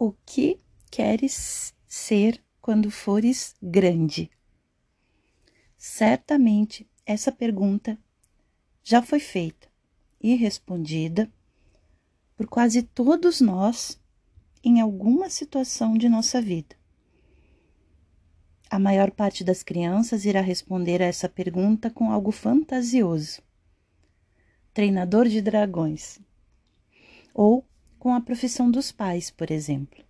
O que queres ser quando fores grande? Certamente essa pergunta já foi feita e respondida por quase todos nós em alguma situação de nossa vida. A maior parte das crianças irá responder a essa pergunta com algo fantasioso. Treinador de dragões. Ou com a profissão dos pais, por exemplo.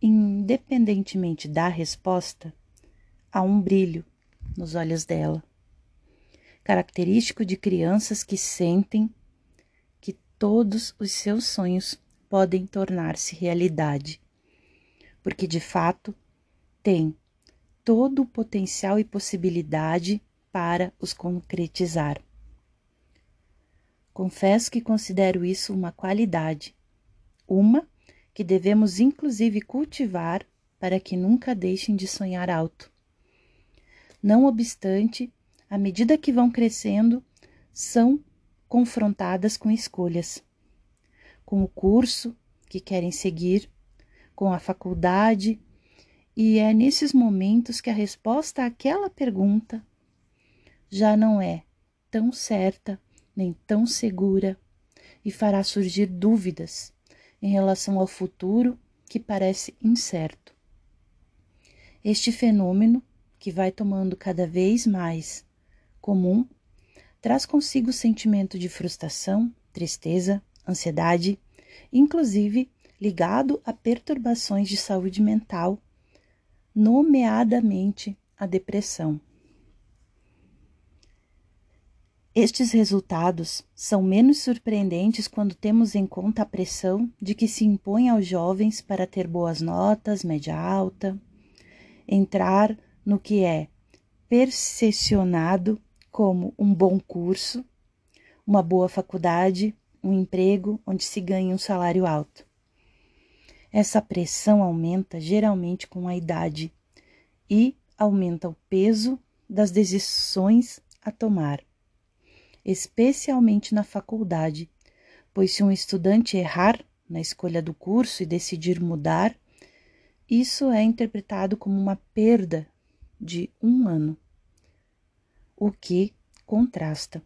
Independentemente da resposta, há um brilho nos olhos dela, característico de crianças que sentem que todos os seus sonhos podem tornar-se realidade, porque de fato tem todo o potencial e possibilidade para os concretizar. Confesso que considero isso uma qualidade, uma que devemos inclusive cultivar para que nunca deixem de sonhar alto. Não obstante, à medida que vão crescendo, são confrontadas com escolhas, com o curso que querem seguir, com a faculdade, e é nesses momentos que a resposta àquela pergunta já não é tão certa nem tão segura e fará surgir dúvidas em relação ao futuro que parece incerto. Este fenômeno, que vai tomando cada vez mais comum, traz consigo o sentimento de frustração, tristeza, ansiedade, inclusive ligado a perturbações de saúde mental, nomeadamente a depressão. Estes resultados são menos surpreendentes quando temos em conta a pressão de que se impõe aos jovens para ter boas notas, média alta, entrar no que é percepcionado como um bom curso, uma boa faculdade, um emprego onde se ganha um salário alto. Essa pressão aumenta geralmente com a idade e aumenta o peso das decisões a tomar especialmente na faculdade, pois se um estudante errar na escolha do curso e decidir mudar, isso é interpretado como uma perda de um ano, o que contrasta,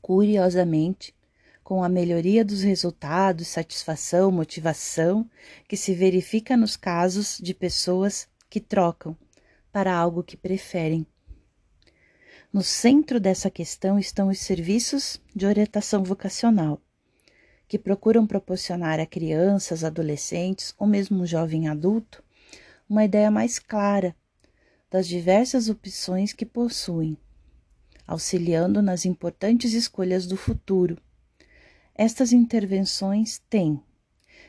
curiosamente, com a melhoria dos resultados, satisfação, motivação que se verifica nos casos de pessoas que trocam para algo que preferem. No centro dessa questão estão os serviços de orientação vocacional, que procuram proporcionar a crianças, adolescentes ou mesmo um jovem adulto uma ideia mais clara das diversas opções que possuem, auxiliando nas importantes escolhas do futuro. Estas intervenções têm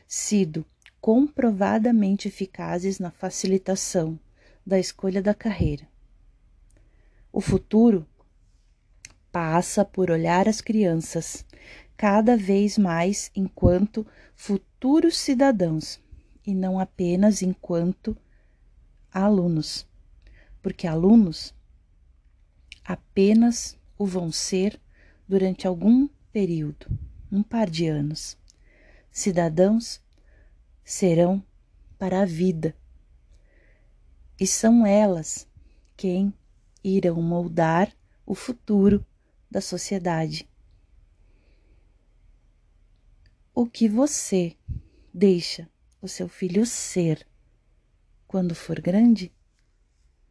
sido comprovadamente eficazes na facilitação da escolha da carreira o futuro passa por olhar as crianças cada vez mais enquanto futuros cidadãos e não apenas enquanto alunos, porque alunos apenas o vão ser durante algum período, um par de anos. Cidadãos serão para a vida. E são elas quem irão moldar o futuro da sociedade. O que você deixa o seu filho ser quando for grande?